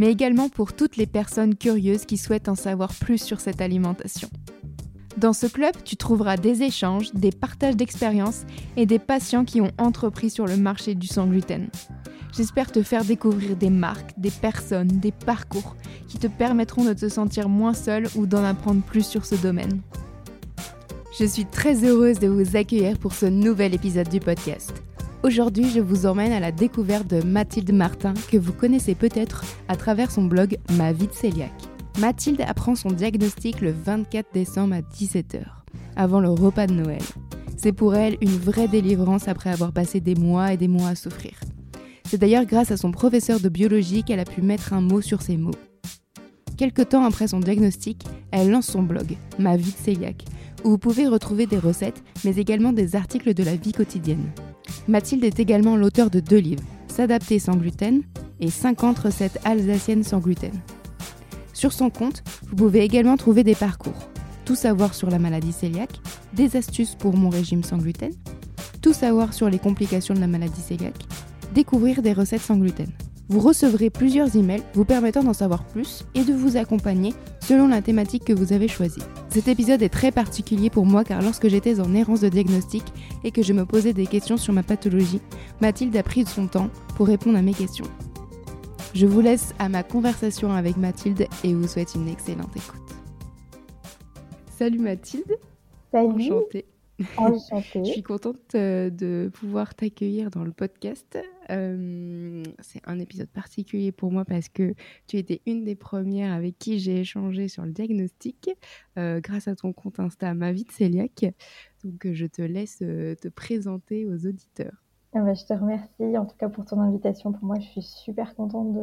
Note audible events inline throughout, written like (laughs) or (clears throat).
mais également pour toutes les personnes curieuses qui souhaitent en savoir plus sur cette alimentation. Dans ce club, tu trouveras des échanges, des partages d'expériences et des patients qui ont entrepris sur le marché du sans gluten. J'espère te faire découvrir des marques, des personnes, des parcours qui te permettront de te sentir moins seul ou d'en apprendre plus sur ce domaine. Je suis très heureuse de vous accueillir pour ce nouvel épisode du podcast. Aujourd'hui, je vous emmène à la découverte de Mathilde Martin, que vous connaissez peut-être à travers son blog Ma vie de cœliaque. Mathilde apprend son diagnostic le 24 décembre à 17h, avant le repas de Noël. C'est pour elle une vraie délivrance après avoir passé des mois et des mois à souffrir. C'est d'ailleurs grâce à son professeur de biologie qu'elle a pu mettre un mot sur ses mots. Quelque temps après son diagnostic, elle lance son blog, Ma vie de cœliaque, où vous pouvez retrouver des recettes, mais également des articles de la vie quotidienne. Mathilde est également l'auteur de deux livres, S'adapter sans gluten et 50 recettes alsaciennes sans gluten. Sur son compte, vous pouvez également trouver des parcours, tout savoir sur la maladie cœliaque, des astuces pour mon régime sans gluten, tout savoir sur les complications de la maladie cœliaque, découvrir des recettes sans gluten. Vous recevrez plusieurs emails vous permettant d'en savoir plus et de vous accompagner selon la thématique que vous avez choisie. Cet épisode est très particulier pour moi car lorsque j'étais en errance de diagnostic et que je me posais des questions sur ma pathologie, Mathilde a pris son temps pour répondre à mes questions. Je vous laisse à ma conversation avec Mathilde et vous souhaite une excellente écoute. Salut Mathilde. Salut. Enchantée. Enchantée. (laughs) Je suis contente euh, de pouvoir t'accueillir dans le podcast. Euh, c'est un épisode particulier pour moi parce que tu étais une des premières avec qui j'ai échangé sur le diagnostic euh, grâce à ton compte Insta Ma vie de. Donc je te laisse te présenter aux auditeurs. Ah bah, je te remercie en tout cas pour ton invitation. Pour moi, je suis super contente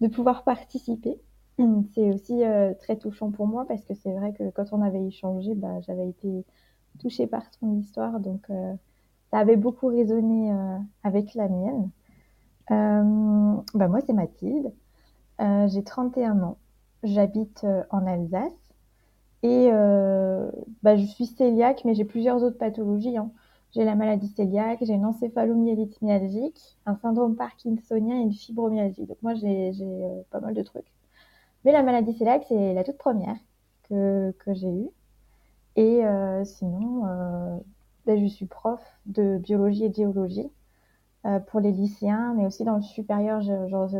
de, pouvoir participer. (clears throat) C'est aussi très touchant pour moi parce que c'est vrai que quand on avait échangé, bah, j'avais été touchée par ton histoire, euh, ça avait beaucoup résonné euh, avec la mienne. Euh, bah moi, c'est Mathilde. J'ai 31 ans. J'habite en Alsace. Et bah, je suis cœliaque, mais j'ai plusieurs autres pathologies. Hein. J'ai la maladie cœliaque, j'ai une encéphalomyélite myalgique, un syndrome parkinsonien et une fibromyalgie. Donc moi, j'ai pas mal de trucs. Mais la maladie cœliaque, c'est la toute première que, que j'ai eue. Et euh, sinon, euh, ben, je suis prof de biologie et de géologie euh, pour les lycéens, mais aussi dans le supérieur,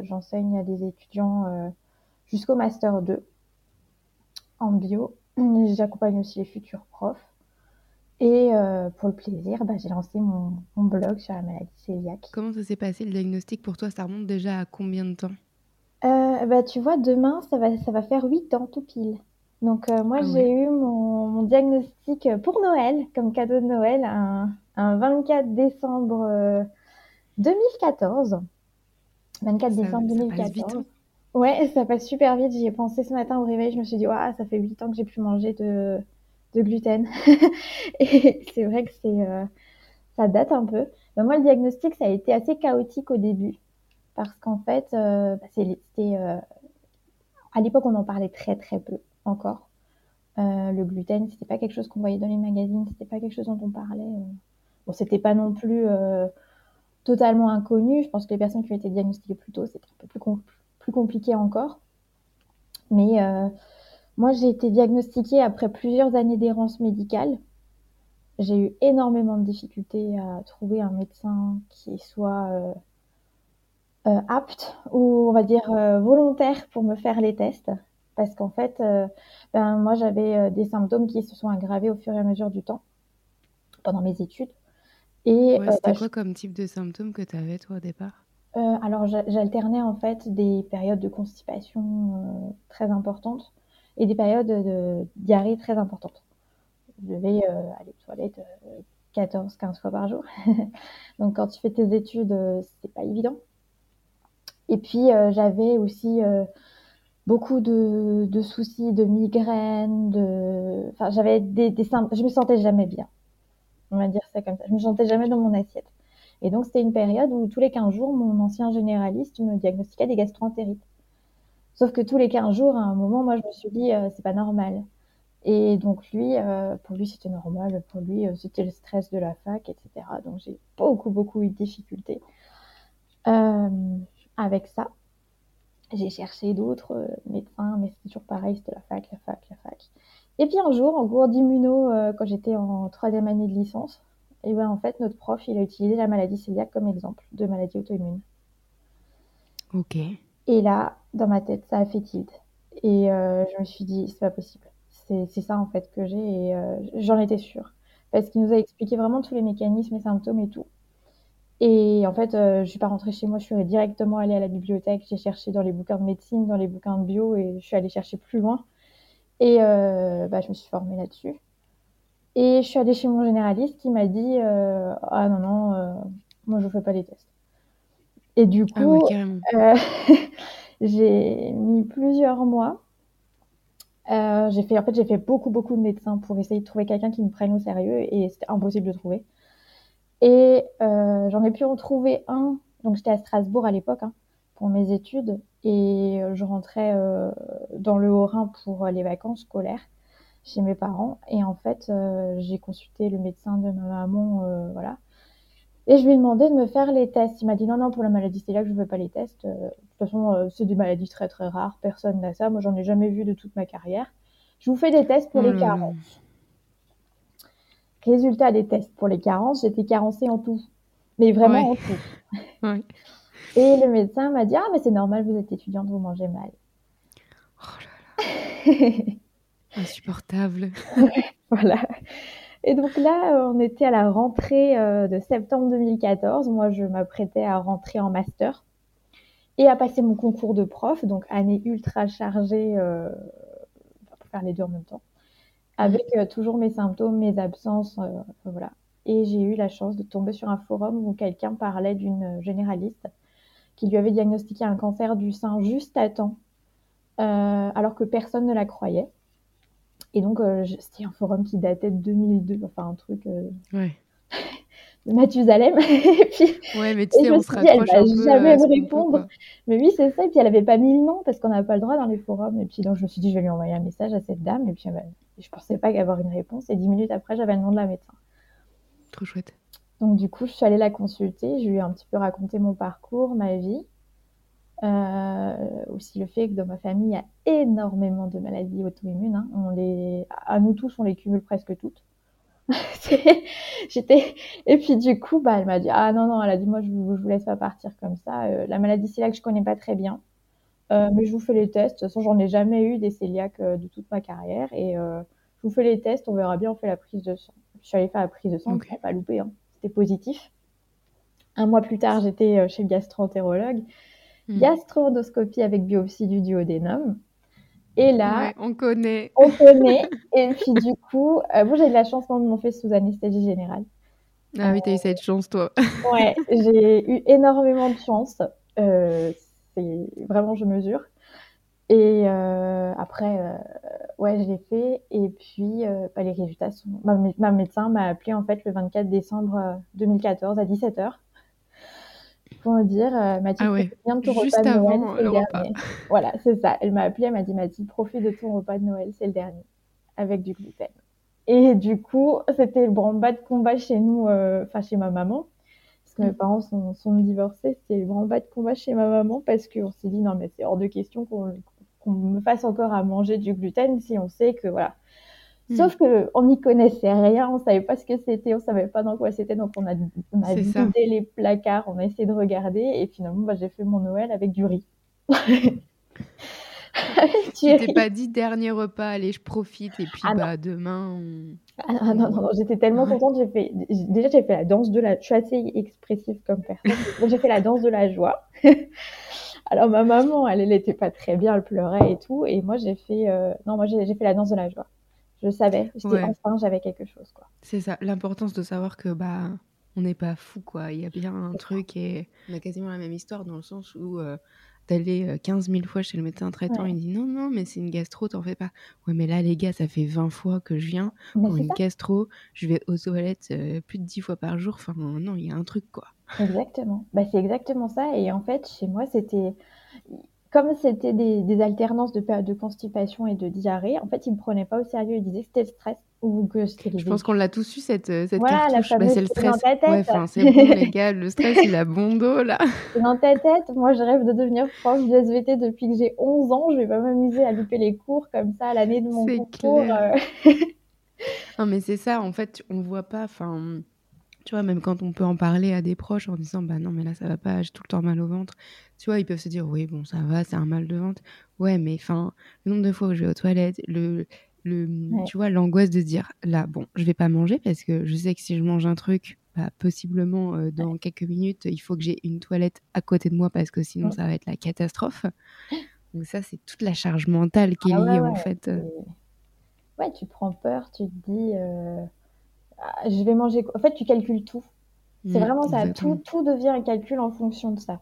j'enseigne à des étudiants jusqu'au master 2 en bio. (clears throat) J'accompagne aussi les futurs profs. Et pour le plaisir, bah, j'ai lancé mon, mon, blog sur la maladie cœliaque. Comment ça s'est passé le diagnostic pour toi? Ça remonte déjà à combien de temps? Euh, bah, Tu vois, demain, ça va, ça va faire 8 ans tout pile. Donc euh, moi, Ah j'ai eu mon, mon diagnostic pour Noël, comme cadeau de Noël, un, un 24 décembre euh, 2014. 24 Ça- décembre ça passe vite, 2014. hein. Ouais, ça passe super vite. J'y ai pensé ce matin au réveil. Je me suis dit, Ouah, ça fait 8 ans que j'ai plus mangé de, de gluten. (laughs) Et c'est vrai que c'est, euh, ça date un peu. Mais moi, le diagnostic, ça a été assez chaotique au début. Parce qu'en fait, euh, bah, c'était, euh, à l'époque, on en parlait très très peu encore. Euh, le gluten, c'était pas quelque chose qu'on voyait dans les magazines, c'était pas quelque chose dont on parlait. euh. Bon, c'était pas non plus euh, totalement inconnu. Je pense que les personnes qui ont été diagnostiquées plus tôt, c'était un peu plus, com- plus compliqué encore. Mais moi, j'ai été diagnostiquée après plusieurs années d'errance médicale. J'ai eu énormément de difficultés à trouver un médecin qui soit apte ou on va dire volontaire pour me faire les tests. Parce qu'en fait, euh, ben, moi, j'avais euh, des symptômes qui se sont aggravés au fur et à mesure du temps pendant mes études. Et Ouais, euh, C'était bah, quoi comme type de symptômes que tu avais toi au départ? Alors, j'a- j'alternais en fait des périodes de constipation très importantes et des périodes de diarrhée très importantes. Je devais aller aux toilettes 14-15 fois par jour. (laughs) Donc, quand tu fais tes études, c'est pas évident. Et puis, euh, j'avais aussi euh, beaucoup de, soucis, de migraines, de, enfin, j'avais des, des je me sentais jamais bien. On va dire ça comme ça. Je me sentais jamais dans mon assiette. Et donc, c'était une période où tous les 15 jours, mon ancien généraliste me diagnostiquait des gastroentérites. Sauf que tous les 15 jours, à un moment, moi, je me suis dit, euh, c'est pas normal. Et donc, lui, euh, pour lui, c'était normal. Pour lui, euh, c'était le stress de la fac, etc. Donc, j'ai beaucoup, beaucoup eu de difficultés avec ça. J'ai cherché d'autres médecins, mais c'était toujours pareil, c'était la fac, la fac, la fac. Et puis un jour, en cours d'immuno, quand j'étais en troisième année de licence, et ben en fait, notre prof, il a utilisé la maladie cœliaque comme exemple de maladie auto-immune. Ok. Et là, dans ma tête, ça a fait tilt. Et euh, je me suis dit, c'est pas possible. C'est ça en fait que j'ai et euh, j'en étais sûre. Parce qu'il nous a expliqué vraiment tous les mécanismes et symptômes et tout. Et en fait, euh, je suis pas rentrée chez moi, je suis directement allée à la bibliothèque. J'ai cherché dans les bouquins de médecine, dans les bouquins de bio et je suis allée chercher plus loin. Et bah, je me suis formée là-dessus. Et je suis allée chez mon généraliste qui m'a dit Ah non, non, moi je fais pas les tests. Et du Ah coup, ouais, euh, (laughs) j'ai mis plusieurs mois. Euh, j'ai fait, en fait, j'ai fait beaucoup, beaucoup de médecins pour essayer de trouver quelqu'un qui me prenne au sérieux et c'était impossible de trouver. Et euh, j'en ai pu en trouver un. Donc, j'étais à Strasbourg à l'époque hein, pour mes études et euh, je rentrais euh, dans le Haut-Rhin pour les vacances scolaires chez mes parents. Et en fait, euh, j'ai consulté le médecin de ma maman, euh, voilà. Et je lui ai demandé de me faire les tests. Il m'a dit non, non, pour la maladie cœliaque, je ne veux pas les tests. Euh, de toute façon, euh, c'est des maladies très très rares. Personne n'a ça. Moi, j'en ai jamais vu de toute ma carrière. Je vous fais des tests pour les là. carences. Résultat des tests pour les carences, j'étais carencée en tout. Mais vraiment Ouais. en tout. (laughs) Ouais. Et le médecin m'a dit Ah, mais c'est normal, vous êtes étudiante, vous mangez mal. Oh là là, (laughs) insupportable. Voilà. Et donc là, on était à la rentrée euh, de septembre 2014. Moi, je m'apprêtais à rentrer en master et à passer mon concours de prof, donc année ultra chargée euh, pour faire les deux en même temps, avec euh, toujours mes symptômes, mes absences, euh, voilà. Et j'ai eu la chance de tomber sur un forum où quelqu'un parlait d'une généraliste qui lui avait diagnostiqué un cancer du sein juste à temps, euh, alors que personne ne la croyait. Et donc, euh, c'était un forum qui datait de 2002, enfin un truc euh, Ouais. (laughs) de Mathusalem. (laughs) et puis, Ouais, mais tu sais, je on me se suis dit, elle va jamais me répondre. mais oui, c'est ça. Et puis, elle avait pas mis le nom parce qu'on n'a pas le droit dans les forums. Et puis, donc, je me suis dit, je vais lui envoyer un message à cette dame. Et puis, elle je pensais pas avoir une réponse. Et dix minutes après, j'avais le nom de la médecin. Trop chouette. Donc, du coup, je suis allée la consulter. Je lui ai un petit peu raconté mon parcours, ma vie. Euh, aussi le fait que dans ma famille, il y a énormément de maladies auto-immunes. hein. On les, à nous tous, on les cumule presque toutes. (laughs) C'est- J'étais et puis du coup, bah, elle m'a dit ah non non, elle a dit moi je vous, je vous laisse pas partir comme ça. Euh, la maladie cœliaque, je connais pas très bien, Euh, mais je vous fais les tests. De toute façon, j'en ai jamais eu des cœliaques euh, de toute ma carrière et euh, je vous fais les tests. On verra bien. On fait la prise de sang. Je suis allée faire la prise de sang, Ok. je l'ai pas loupé. Hein. C'était positif. Un mois plus tard, j'étais euh, chez le gastro-entérologue Hmm. gastro-endoscopie avec biopsie du duodénum. Et là, Ouais, on connaît. on connaît. Et puis du coup, bon, j'ai de la chance quand ils m'ont fait sous anesthésie générale. Ah oui, t'as eu cette chance, toi. Ouais, j'ai eu énormément de chance. Euh, c'est vraiment, je mesure. Et euh, après, euh, ouais, je l'ai fait. Et puis, euh, bah, les résultats sont. Ma, mé- ma médecin m'a appelé en fait le 24 décembre euh, 2014 à 17h pour me dire Mathilde, Ah ouais, bien de ton juste repas de Noël, c'est le le repas. dernier. Voilà, c'est ça. Elle m'a appelé, elle m'a dit Mathilde, profite de ton repas de Noël, c'est le dernier, avec du gluten. Et du coup, c'était le branle-bas de combat chez nous, enfin chez ma maman, parce que mes parents sont, sont divorcés. C'était le branle-bas de combat chez ma maman parce qu'on s'est dit non, mais c'est hors de question qu'on me fasse encore à manger du gluten si on sait que voilà. Mm. Sauf que on n'y connaissait rien, on savait pas ce que c'était, on savait pas dans quoi c'était, donc on a, on a C'est ça. vidé les placards, on a essayé de regarder, et finalement, bah, j'ai fait mon Noël avec du riz. (laughs) du Tu t'es pas dit dernier repas, allez, je profite et puis Ah bah demain. on- Ah, ah, non, non, non, j'étais tellement Ouais. contente. J'ai fait, déjà, j'ai fait la danse de la. Je suis assez expressive comme personne. Donc, j'ai fait la danse de la joie. (laughs) Alors, ma maman, elle, elle était pas très bien, elle pleurait et tout. Et moi, j'ai fait. euh, Non, moi, j'ai j'ai fait la danse de la joie. Je savais. J'étais Ouais. enfin, j'avais quelque chose, quoi. C'est ça, l'importance de savoir que bah on n'est pas fou quoi. Il y a bien un truc et on a quasiment la même histoire dans le sens où euh, d'aller 15 000 fois chez le médecin traitant. Il dit non, non, mais c'est une gastro, t'en fais pas. Ouais, mais là, les gars, ça fait 20 fois que je viens pour une gastro. Je vais aux toilettes plus de 10 fois par jour. Enfin, non, il y a un truc, quoi. Exactement. Bah, c'est exactement ça. Et en fait, chez moi, c'était comme c'était des, alternances de de constipation et de diarrhée, en fait, ils me prenaient pas au sérieux. Ils disaient que c'était le stress ou que c'était Je pense qu'on l'a tous eu cette, euh, cette voilà, cartouche. La bah, c'est le stress. Ouais, c'est bon, les gars, le stress, il a bon dos, là. (laughs) Dans ta tête. Moi, je rêve de devenir prof du SVT depuis que j'ai 11 ans. Je vais pas m'amuser à louper les cours comme ça à l'année de mon concours. Euh. (laughs) non, mais c'est ça. En fait, on voit pas. Enfin tu vois, même quand on peut en parler à des proches en disant bah non, mais là ça va pas, j'ai tout le temps mal au ventre. Tu vois, ils peuvent se dire oui, bon, ça va, c'est un mal de ventre. Ouais, mais enfin, le nombre de fois où je vais aux toilettes, le, le, tu vois, l'angoisse de dire là, bon, je vais pas manger parce que je sais que si je mange un truc, bah, possiblement euh, dans quelques minutes, il faut que j'ai une toilette à côté de moi parce que sinon ça va être la catastrophe. Donc ça, c'est toute la charge mentale qui est ah liée en fait. Ouais, tu prends peur, tu te dis. Euh, ah, je vais manger En fait, tu calcules tout. C'est vraiment ça. Tout, tout, devient un calcul en fonction de ça.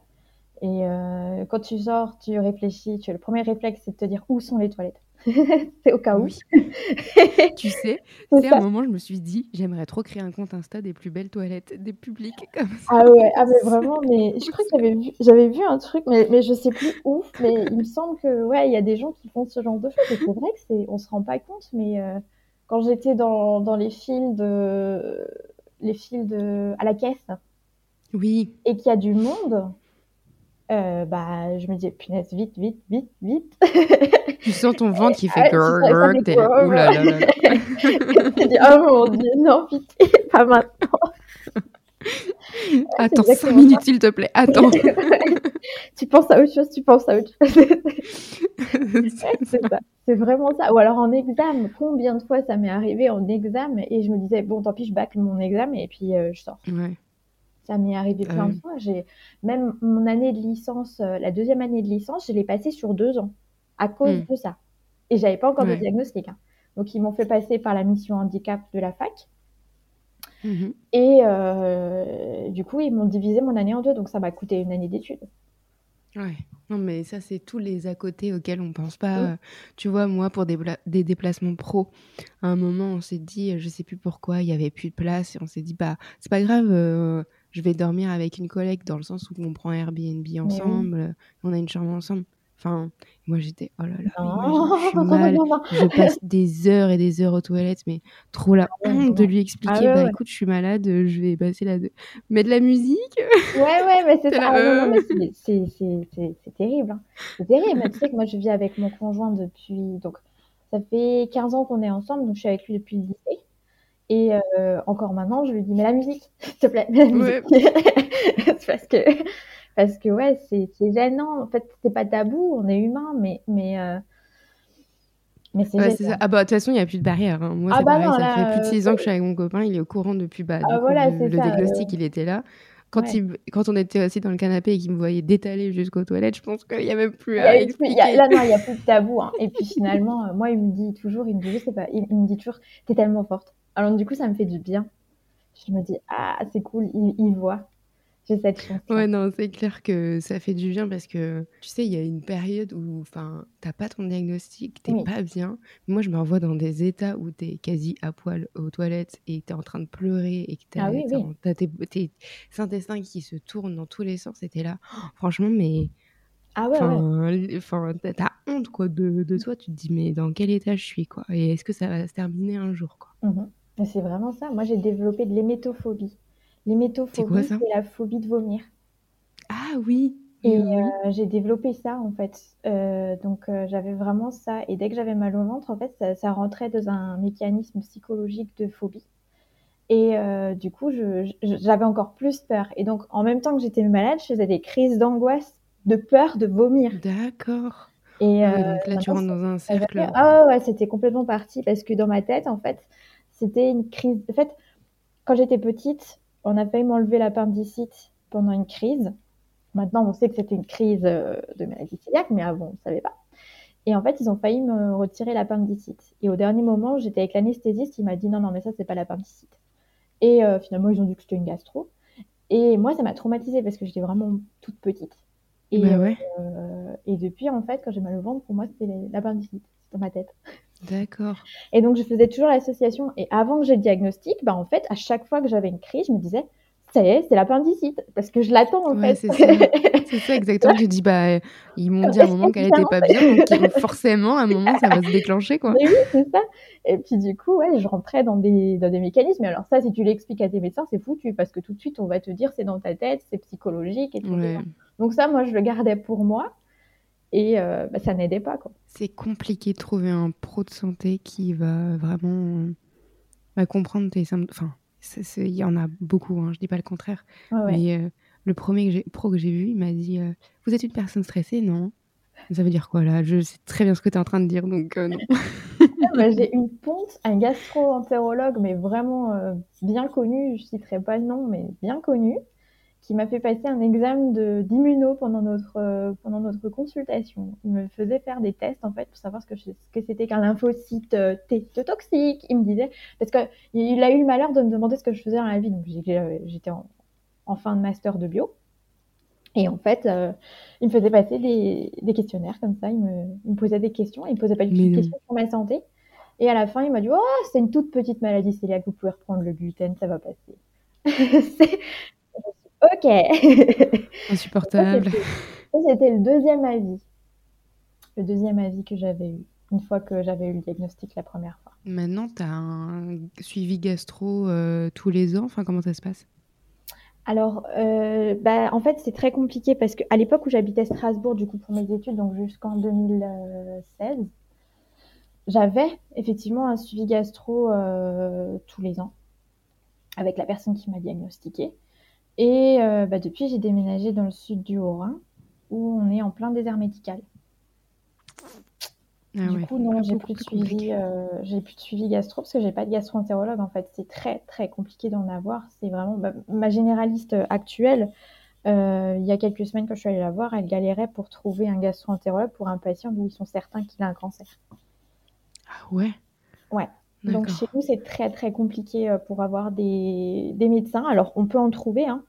Et euh, quand tu sors, tu réfléchis. Tu, le premier réflexe, c'est de te dire où sont les toilettes? (laughs) c'est au cas où. (laughs) tu sais, c'est à un moment, je me suis dit, j'aimerais trop créer un compte Insta des plus belles toilettes, des publics (laughs) comme ça. Ah ouais, ah mais vraiment, mais je crois que j'avais vu, j'avais vu un truc, mais, mais je sais plus où, mais il me semble que ouais, il y a des gens qui font ce genre de choses. Et c'est vrai que c'est, on se rend pas compte, mais euh, quand j'étais dans, dans, les fils de les fils de à la caisse oui et qu'il y a du monde euh, bah je me disais punaise vite vite vite vite tu sens ton (laughs) ventre qui fait grrr grrr t'es là oulala là, là, là. (laughs) oh mon dieu non pitié pas maintenant (laughs) Attends 5 minutes, s'il te plaît. Attends. tu penses à autre chose, tu penses à autre chose. c'est ça. C'est vraiment ça. Ou alors en examen, combien de fois ça m'est arrivé en examen et je me disais, bon, tant pis, je bâcle mon examen et puis euh, je sors. Ouais. Ça m'est arrivé plein de fois. J'ai même mon année de licence, euh, la deuxième année de licence, je l'ai passée sur deux ans à cause hmm. de ça. Et j'avais pas encore de diagnostic. Hein. Donc ils m'ont fait passer par la mission handicap de la fac. Mmh et euh, du coup, ils m'ont divisé mon année en deux, donc ça m'a coûté une année d'études. Ouais, non, mais ça, c'est tous les à côté auxquels on pense pas. Euh, tu vois, moi, pour des, des déplacements pro, à un moment, on s'est dit, je sais plus pourquoi, il y avait plus de place, et on s'est dit, bah, c'est pas grave, euh, je vais dormir avec une collègue, dans le sens où on prend Airbnb ensemble, on a une chambre ensemble. Enfin, moi j'étais, oh là là, je, suis (laughs) mal. je passe des heures et des heures aux toilettes, mais trop la honte de lui expliquer, ah bah écoute, je suis malade, je vais passer. De... Mais de la musique? Ouais, ouais, mais c'est. Ah c'est terrible. Hein. C'est terrible. tu sais que moi je vis avec mon conjoint depuis. Donc, ça fait 15 ans qu'on est ensemble, donc je suis avec lui depuis le lycée. Et euh, encore maintenant, je lui dis, mais la musique, (laughs) s'il te plaît, la musique. (laughs) parce que parce que ouais, c'est gênant. En fait, c'est pas tabou, on est humain, mais mais euh, mais c'est Ah bah de toute façon, il n'y a plus de barrière. Hein. Moi, ah bah ça fait plus de 6 ans que je suis avec mon copain, il est au courant depuis bah, ah le, diagnostic, il était là. Quand, il, quand on était assis dans le canapé et qu'il me voyait détaler jusqu'aux toilettes, je pense qu'il n'y a même plus à expliquer. là, non, il n'y a plus de tabou. Hein. Et puis finalement, euh, moi, il me dit toujours, il me dit, je sais pas, il, me dit toujours, t'es tellement forte. Alors du coup, ça me fait du bien. Je me dis, ah, c'est cool, il, il voit cette chance. Ouais, non, c'est clair que ça fait du bien parce que tu sais, il y a une période où enfin, t'as pas ton diagnostic, t'es pas bien. Moi, je me revois dans des états où t'es quasi à poil aux toilettes et t'es en train de pleurer et que t'as ah tes, intestins qui se tournent dans tous les sens et t'es là. franchement, mais. Ah ouais, Enfin, t'as honte quoi de, de, toi. Tu te dis, mais dans quel état je suis quoi? Et est-ce que ça va se terminer un jour quoi? Mmh C'est vraiment ça. Moi, j'ai développé de l'hémétophobie. L'hémétophobie, c'est la phobie de vomir. Ah oui. Et euh, j'ai développé ça en fait. Euh, donc euh, j'avais vraiment ça. Et dès que j'avais mal au ventre, en fait, ça, rentrait dans un mécanisme psychologique de phobie. Et du coup, j'avais encore plus peur. Et donc, en même temps que j'étais malade, je faisais des crises d'angoisse, de peur de vomir. D'accord. Et donc là, tu rentres dans un cercle. Ah ouais, c'était complètement parti parce que dans ma tête, en fait, c'était une crise. En fait, quand j'étais petite, on a failli m'enlever l'appendicite pendant une crise. Maintenant, on sait que c'était une crise euh, de maladie cœliaque, mais avant, on ne savait pas. Et en fait, ils ont failli me retirer l'appendicite. Et au dernier moment, j'étais avec l'anesthésiste, il m'a dit non, non, mais ça, c'est pas l'appendicite. Et euh, finalement, ils ont dit que c'était une gastro. Et moi, ça m'a traumatisée parce que j'étais vraiment toute petite. Et, Bah ouais. euh, et depuis, en fait, quand j'ai mal au ventre, pour moi, c'était l'appendicite dans ma tête. D'accord. Et donc, je faisais toujours l'association. Et avant que j'ai le diagnostic, bah, en fait, à chaque fois que j'avais une crise, je me disais, ça y est, c'est l'appendicite. Parce que je l'attends, en Ouais, fait. c'est ça. C'est ça exactement. (laughs) J'ai dit, bah, ils m'ont dit à un moment qu'elle était pas bien, donc (laughs) forcément, à un moment, ça va se déclencher, quoi. Mais oui, c'est ça. Et puis du coup, ouais, je rentrais dans des, dans des mécanismes. Et alors ça, si tu l'expliques à tes médecins, c'est foutu parce que tout de suite, on va te dire c'est dans ta tête, c'est psychologique, etc. Ouais. Donc ça, moi, je le gardais pour moi et euh, bah, ça n'aidait pas. C'est compliqué de trouver un pro de santé qui va vraiment euh, va comprendre tes symptômes. Enfin, il y en a beaucoup, hein, je dis pas le contraire. Ouais. Mais euh, le premier que pro que j'ai vu, il m'a dit euh, Vous êtes une personne stressée Non? Ça veut dire quoi là? Je sais très bien ce que tu es en train de dire, donc non. (laughs) Bah, j'ai une ponte, un gastro-entérologue, mais vraiment bien connu, je citerai pas le nom, mais bien connu, qui m'a fait passer un examen d'immuno pendant notre, euh, pendant notre consultation. Il me faisait faire des tests, en fait, pour savoir ce que, je- ce que c'était qu'un lymphocyte euh, T toxique. Il me disait, parce qu'il a eu le malheur de me demander ce que je faisais dans la vie. Donc, euh, j'étais en, en fin de master de bio. Et en fait, euh, il me faisait passer des, des questionnaires comme ça. Il me, il me posait des questions. Il me posait pas du tout de questions sur ma santé. Et à la fin, il m'a dit Oh, c'est une toute petite maladie cœliaque, vous pouvez reprendre le gluten, ça va passer. (laughs) C'est- Ok. (laughs) Insupportable. Ça, c'était- ça, C'était le deuxième avis. Le deuxième avis que j'avais eu, une fois que j'avais eu le diagnostic la première fois. Maintenant, tu as un suivi gastro euh, tous les ans? Enfin, comment ça se passe? Alors, euh, bah, en fait, c'est très compliqué parce qu'à l'époque où j'habitais Strasbourg, du coup, pour mes études, donc jusqu'en 2016, j'avais effectivement un suivi gastro euh, tous les ans avec la personne qui m'a diagnostiqué. Et euh, bah, depuis, j'ai déménagé dans le sud du Haut-Rhin où on est en plein désert médical. Ah du ouais, coup, non, j'ai beaucoup plus de suivi, euh, j'ai plus de suivi gastro parce que j'ai pas de gastro-entérologue en fait. C'est très très compliqué d'en avoir. C'est vraiment bah, ma généraliste actuelle. euh, il y a quelques semaines que je suis allée la voir, elle galérait pour trouver un gastro-entérologue pour un patient d'où ils sont certains qu'il a un cancer. Ah ouais? Ouais. Donc chez nous, c'est très très compliqué pour avoir des, des médecins. Alors on peut en trouver, hein,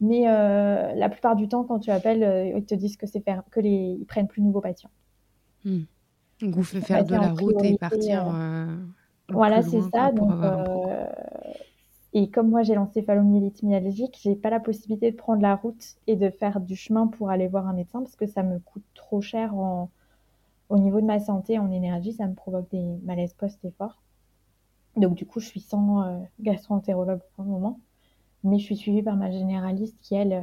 mais euh, la plupart du temps, quand tu appelles, euh, ils te disent que c'est que les ils prennent plus de nouveaux patients. Donc, vous faites faire de la route et partir. euh, Voilà, c'est ça. Donc, et comme moi j'ai l'encéphalomyélite myalgique, j'ai pas la possibilité de prendre la route et de faire du chemin pour aller voir un médecin parce que ça me coûte trop cher en... au niveau de ma santé, en énergie, ça me provoque des malaises post-effort. Donc du coup, je suis sans euh, gastro-entérologue pour le moment, mais je suis suivie par ma généraliste qui elle, euh,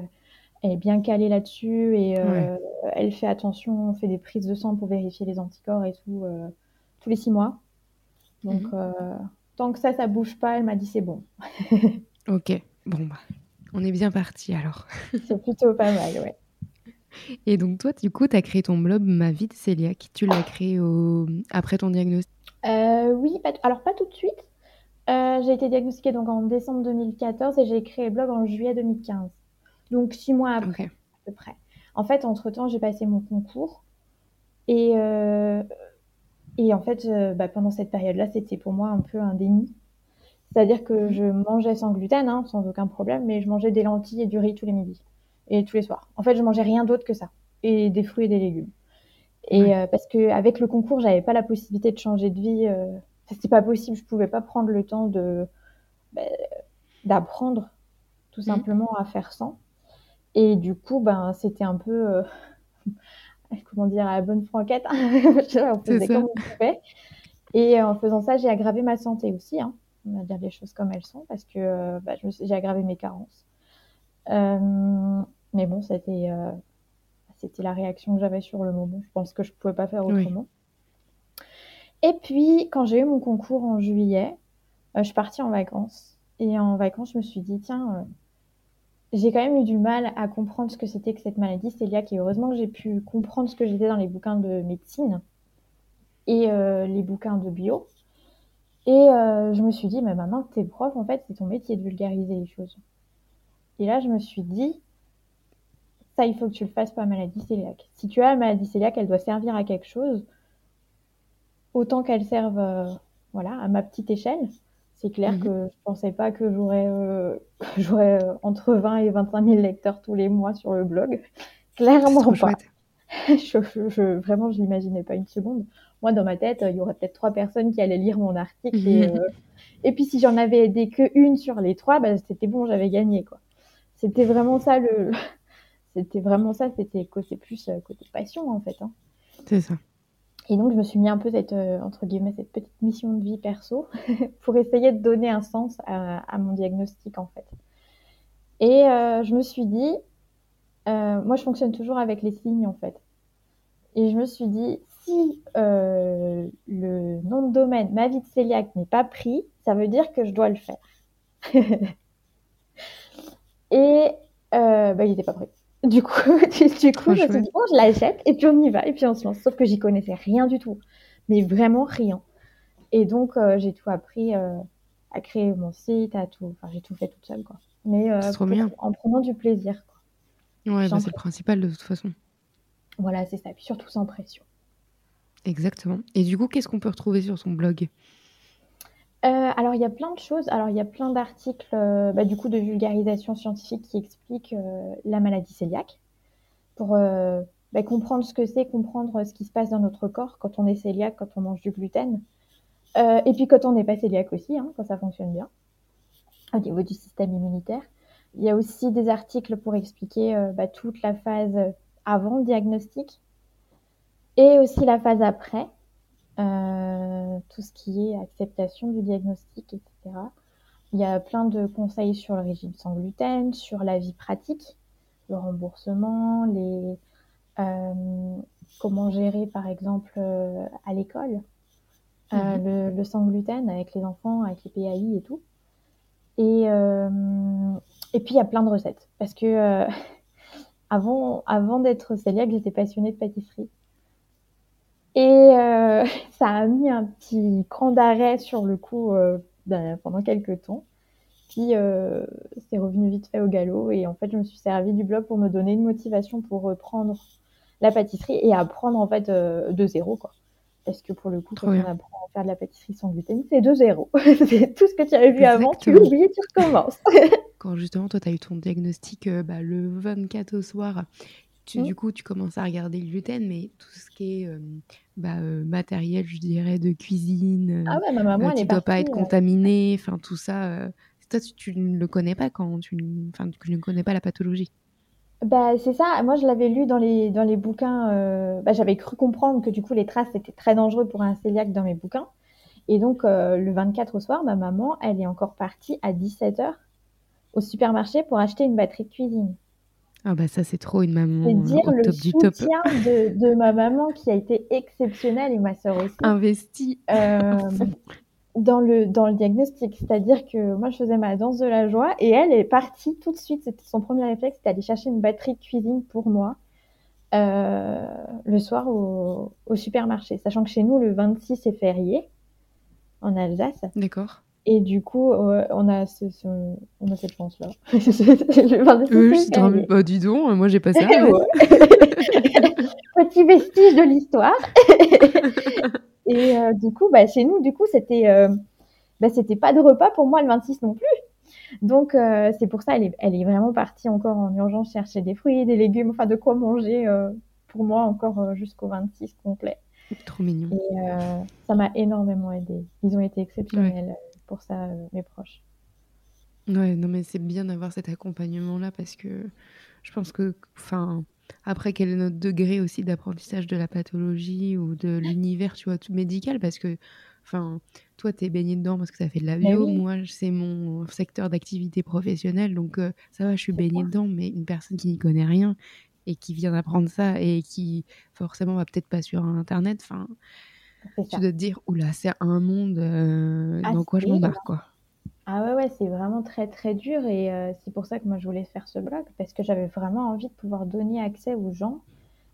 elle est bien calée là-dessus et euh, elle fait attention, on fait des prises de sang pour vérifier les anticorps et tout euh, tous les six mois. Donc Mhm. tant que ça, ça bouge pas, elle m'a dit c'est bon. (laughs) Ok, bon, bah, on est bien parti alors. (laughs) C'est plutôt pas mal, ouais. Et donc, toi, du coup, tu as créé ton blog Ma vie de cœliaque. Tu l'as créé au... après ton diagnostic? Euh, oui, pas alors pas tout de suite. Euh, j'ai été diagnostiquée donc en décembre 2014 et j'ai créé le blog en juillet 2015. Donc six mois après, à peu près. En fait, entre-temps, j'ai passé mon concours et, euh, et en fait, euh, bah, pendant cette période-là, c'était pour moi un peu un déni. C'est-à-dire que je mangeais sans gluten, hein, sans aucun problème, mais je mangeais des lentilles et du riz tous les midis et tous les soirs. En fait, je mangeais rien d'autre que ça et des fruits et des légumes. Et Ouais. parce que avec le concours, j'avais pas la possibilité de changer de vie. C'était pas possible. Je pouvais pas prendre le temps de bah, d'apprendre tout Mhm. simplement à faire sans. Et du coup, ben c'était un peu euh, (laughs) comment dire à la bonne franquette. (laughs) on C'est faisait comme on pouvait. Et en faisant ça, j'ai aggravé ma santé aussi. Hein. On va dire les choses comme elles sont parce que euh, bah, suis- j'ai aggravé mes carences. Euh, mais bon, c'était euh, c'était la réaction que j'avais sur le moment. Je pense que je pouvais pas faire Oui. Et puis, quand j'ai eu mon concours en juillet, euh, je suis partie en vacances. Et en vacances, je me suis dit, tiens, euh, j'ai quand même eu du mal à comprendre ce que c'était que cette maladie cœliaque. Et heureusement que j'ai pu comprendre ce que j'étais dans les bouquins de médecine et euh, les bouquins de bio. Et je me suis dit, mais que t'es prof, en fait, c'est ton métier de vulgariser les choses. Et là, je me suis dit, ça, il faut que tu le fasses pour la maladie cœliaque. Si tu as la maladie cœliaque, elle doit servir à quelque chose, autant qu'elle serve euh, voilà, à ma petite échelle. C'est clair Mhm. que je pensais pas que j'aurais euh, (laughs) euh, entre 20 et 25 000 lecteurs tous les mois sur le blog. Clairement pas. (laughs) je, je, vraiment, je l'imaginais pas une seconde. Moi, dans ma tête, il y aurait peut-être trois personnes qui allaient lire mon article. Et, euh, et puis, si j'en avais aidé que une sur les trois, bah, c'était bon, j'avais gagné. quoi. C'était vraiment ça le. (laughs) C'était vraiment ça, c'était côté plus euh, côté passion en fait. Hein. C'est ça. Et donc je me suis mis un peu cette euh, entre guillemets cette petite mission de vie perso (laughs) pour essayer de donner un sens à, mon diagnostic en fait. Et je me suis dit, moi je fonctionne toujours avec les signes en fait. Et je me suis dit, si euh, le nom de domaine ma vie de cœliaque n'est pas pris, ça veut dire que je dois le faire. (laughs) et euh, bah, il n'était pas pris. Du coup, (laughs) du, coup je me suis dit, bon, je l'achète et puis on y va et puis on se lance. Sauf que j'y connaissais rien du tout, mais vraiment rien. Et donc, euh, j'ai tout appris à créer mon site, à tout. Enfin, j'ai tout fait toute seule, quoi. Mais en prenant du plaisir. Quoi. Ouais, bah, c'est le principal de toute façon. Voilà, c'est ça. Puis surtout sans pression. Exactement. Et du coup, qu'est-ce qu'on peut retrouver sur son blog? Euh, alors il y a plein de choses. Alors il y a plein d'articles, euh, bah, du coup, de vulgarisation scientifique qui expliquent euh, la maladie cœliaque pour bah, comprendre ce que c'est, comprendre ce qui se passe dans notre corps quand on est cœliaque, quand on mange du gluten, et puis quand on n'est pas cœliaque aussi, hein, quand ça fonctionne bien au niveau du système immunitaire. Il y a aussi des articles pour expliquer bah, toute la phase avant le diagnostic et aussi la phase après, euh, tout ce qui est acceptation du diagnostic, etc. Il y a plein de conseils sur le régime sans gluten, sur la vie pratique, le remboursement, les euh, comment gérer par exemple euh, à l'école mhm. le, le, sans gluten avec les enfants, avec les PAI et tout. Et, et puis il y a plein de recettes parce que (laughs) avant, avant d'être cœliaque, j'étais passionnée de pâtisserie. Et euh, (laughs) ça a mis un petit cran d'arrêt sur le coup euh, ben, pendant quelques temps. Puis euh, c'est revenu vite fait au galop et en fait je me suis servi du blog pour me donner une motivation pour reprendre la pâtisserie et apprendre en fait de zéro quoi. Parce que pour le coup, quand on apprend à faire de la pâtisserie sans gluten, c'est de zéro. (laughs) c'est tout ce que tu avais vu avant, tu l'oublies, tu recommences. quand justement, toi, tu as eu ton diagnostic bah, le 24 au soir, tu, mmh. du coup, tu commences à regarder le gluten, mais tout ce qui est bah, matériel, je dirais, de cuisine, ah ouais, ma maman, elle ne doit pas être contaminé, enfin tout ça. toi, tu, ne le connais pas quand tu, tu ne connais pas la pathologie. Bah, c'est ça. Moi, je l'avais lu dans les, dans les bouquins. bah, j'avais cru comprendre que du coup, les traces étaient très dangereux pour un cœliaque dans mes bouquins. Et donc, le 24 au soir, ma maman, elle est encore partie à 17h au supermarché pour acheter une batterie de cuisine. Ah bah ça c'est trop une maman C'est dire au le top du top. soutien de, de, ma maman qui a été exceptionnelle et ma sœur aussi. Investie. Euh, dans le dans le diagnostic, c'est-à-dire que moi je faisais ma danse de la joie et elle est partie tout de suite. C'était son premier réflexe, c'était d'aller chercher une batterie de cuisine pour moi euh, le soir au, au supermarché, sachant que chez nous le 26 c'est férié en Alsace. D'accord. Et du coup, on, a ce, on a cette chance-là. euh, bah, dis donc, moi j'ai pas ça. (laughs) (laughs) Petit vestige de l'histoire. (laughs) et euh, du coup, bah, chez nous, du coup, c'était euh, bah, c'était pas de repas pour moi le 26 non plus. Donc euh, c'est pour ça, elle est, elle est vraiment partie encore en urgence chercher des fruits, des légumes, enfin de quoi manger pour moi encore jusqu'au 26 complet. Trop mignon. Et ça m'a énormément aidé. Ils ont été exceptionnels pour ça, euh, mes proches. Ouais, non, mais c'est bien d'avoir cet accompagnement-là parce que je pense que, enfin, après, quel est notre degré aussi d'apprentissage de la pathologie ou de l'univers, tu vois, tout médical Parce que, enfin, toi, tu es baigné dedans parce que ça fait de la bah bio. Moi, c'est mon secteur d'activité professionnelle, donc euh, ça va, je suis baignée dedans, mais une personne qui n'y connaît rien et qui vient d'apprendre ça et qui, forcément, va peut-être pas sur Internet, enfin, tu dois te dire, oula, c'est un monde euh, dans quoi je m'embarque, quoi. Ah ouais, ouais, c'est vraiment très, très dur. Et euh, c'est pour ça que moi, je voulais faire ce blog, parce que j'avais vraiment envie de pouvoir donner accès aux gens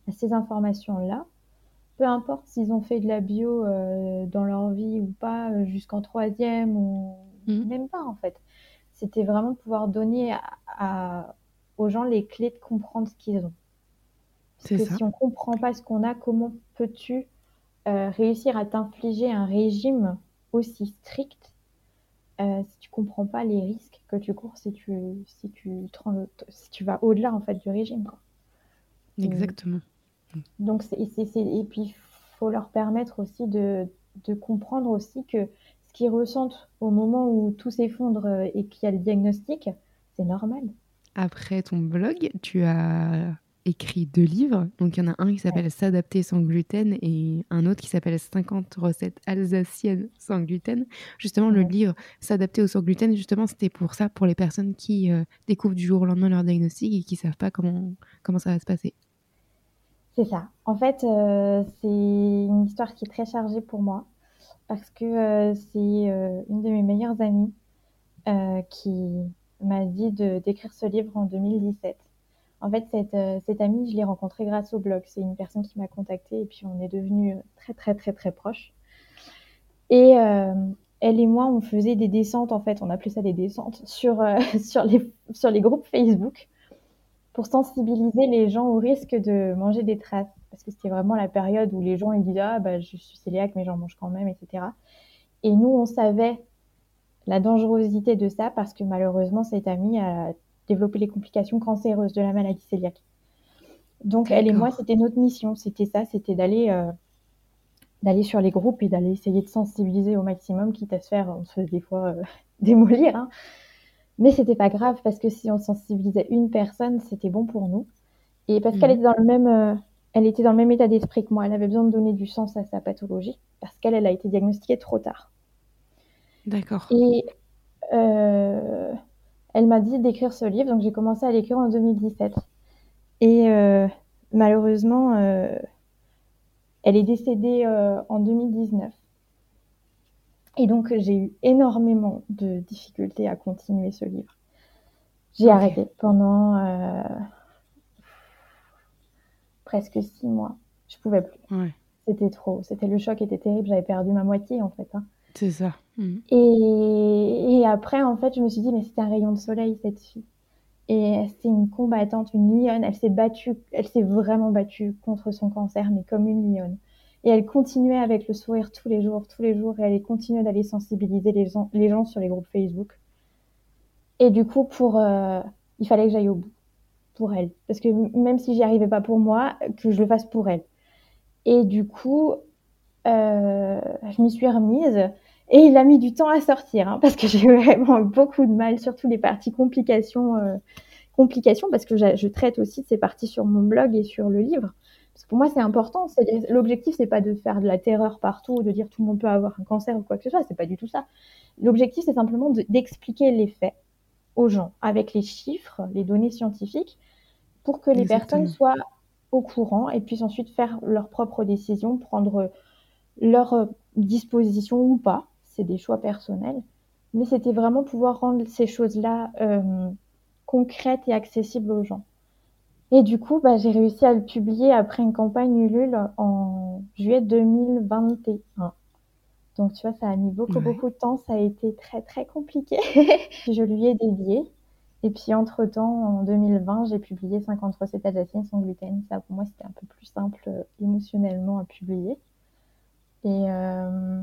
à ces informations-là. Peu importe s'ils ont fait de la bio euh, dans leur vie ou pas, jusqu'en troisième ou mmh. même pas, en fait. C'était vraiment pouvoir donner à, aux gens les clés de comprendre ce qu'ils ont. Parce que si on comprend pas ce qu'on a, comment peux-tu euh, réussir à t'infliger un régime aussi strict euh, si tu comprends pas les risques que tu cours si tu si tu si tu vas au-delà en fait du régime quoi. Exactement. Donc, c'est, et puis, il faut leur permettre aussi de, de comprendre aussi que ce qu'ils ressentent au moment où tout s'effondre euh, et qu'il y a le diagnostic, c'est normal. Après ton blog, tu as écrit deux livres. Donc, il y en a un qui s'appelle S'adapter sans gluten et un autre qui s'appelle 50 recettes alsaciennes sans gluten. Justement, le livre S'adapter au sans gluten, justement, c'était pour ça, pour les personnes qui euh, découvrent du jour au lendemain leur diagnostic et qui ne savent pas comment, comment ça va se passer. C'est ça. En fait, euh, c'est une histoire qui est très chargée pour moi parce que euh, c'est une de mes meilleures amies qui m'a dit de d'écrire ce livre en 2017. En fait, cette, euh, cette amie, je l'ai rencontrée grâce au blog. C'est une personne qui m'a contactée et puis on est devenus très, très, très, très proches. Et euh, elle et moi, on faisait des descentes, en fait, on appelait ça des descentes, (laughs) sur, euh, (laughs) sur, les, sur les groupes Facebook pour sensibiliser les gens au risque de manger des traces. Parce que c'était vraiment la période où les gens ils disaient Ah, bah, je suis cœliaque, mais j'en mange quand même, etc. Et nous, on savait la dangerosité de ça parce que malheureusement, cette amie a développer les complications cancéreuses de la maladie cœliaque. Donc elle et moi, c'était notre mission, c'était ça, c'était d'aller euh, d'aller sur les groupes et d'aller essayer de sensibiliser au maximum, quitte à se faire, on se fait des fois euh, (laughs) démolir. Hein. Mais c'était pas grave parce que si on sensibilisait une personne, c'était bon pour nous. Et parce qu'elle était dans le même, euh, elle était dans le même état d'esprit que moi, elle avait besoin de donner du sens à sa pathologie parce qu'elle, elle a été diagnostiquée trop tard. D'accord. Et elle m'a dit d'écrire ce livre, donc j'ai commencé à l'écrire en 2017. Et euh, malheureusement, euh, elle est décédée euh, en 2019. Et donc j'ai eu énormément de difficultés à continuer ce livre. J'ai arrêté pendant presque six mois. Je pouvais plus. C'était trop. C'était le choc était terrible. J'avais perdu ma moitié en fait. Hein. C'est ça. Mmh. Et, après, en fait, je me suis dit, mais c'était un rayon de soleil, cette fille. Et c'est une combattante, une lionne. Elle s'est battue, elle s'est vraiment battue contre son cancer, mais comme une lionne. Et elle continuait avec le sourire tous les jours, tous les jours, et elle continuait d'aller sensibiliser les gens, les gens sur les groupes Facebook. Et du coup, pour, euh, il fallait que j'aille au bout pour elle, parce que même si j'y arrivais pas pour moi, que je le fasse pour elle. Et du coup, euh, je m'y suis remise. Et il a mis du temps à sortir, hein, parce que j'ai (laughs) vraiment beaucoup de mal, surtout les parties complications, euh, complications, parce que je traite aussi de ces parties sur mon blog et sur le livre. Parce que pour moi, c'est important. L'objectif, c'est pas de faire de la terreur partout, de dire tout le monde peut avoir un cancer ou quoi que ce soit. C'est pas du tout ça. L'objectif, c'est simplement d'expliquer les faits aux gens avec les chiffres, les données scientifiques, pour que les personnes soient au courant et puissent ensuite faire leurs propres décisions, prendre leur disposition ou pas c'est des choix personnels. Mais c'était vraiment pouvoir rendre ces choses-là euh, concrètes et accessibles aux gens. Et du coup, bah, j'ai réussi à le publier après une campagne Ulule en juillet 2021. Donc, tu vois, ça a mis beaucoup, beaucoup de temps. Ça a été très, très compliqué. (laughs) je lui ai dédié. Et puis, entre-temps, en 2020, j'ai publié 50 recettes alsaciennes sans gluten. Ça, pour moi, c'était un peu plus simple euh, émotionnellement à publier. Et, euh,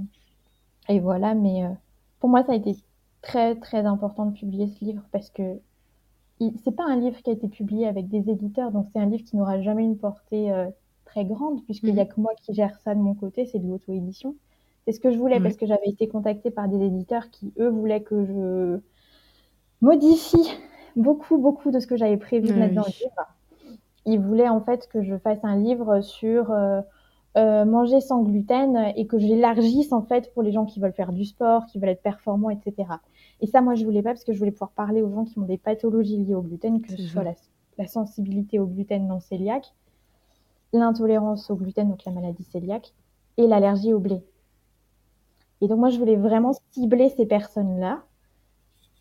et voilà, mais euh, pour moi, ça a été très, très important de publier ce livre parce que c'est pas un livre qui a été publié avec des éditeurs, donc c'est un livre qui n'aura jamais une portée euh, très grande puisqu'il n'y a mmh. que moi qui gère ça de mon côté, c'est de l'auto-édition. C'est ce que je voulais parce que j'avais été contactée par des éditeurs qui, eux, voulaient que je modifie beaucoup, beaucoup de ce que j'avais prévu de mettre dans le livre. Ils voulaient en fait que je fasse un livre sur euh, euh, manger sans gluten et que j'élargisse en fait pour les gens qui veulent faire du sport, qui veulent être performants, etc. Et ça, moi, je voulais pas parce que je voulais pouvoir parler aux gens qui ont des pathologies liées au gluten, que ce soit la, sensibilité au gluten non cœliaque, l'intolérance au gluten, donc la maladie cœliaque, et l'allergie au blé. Et donc moi, je voulais vraiment cibler ces personnes-là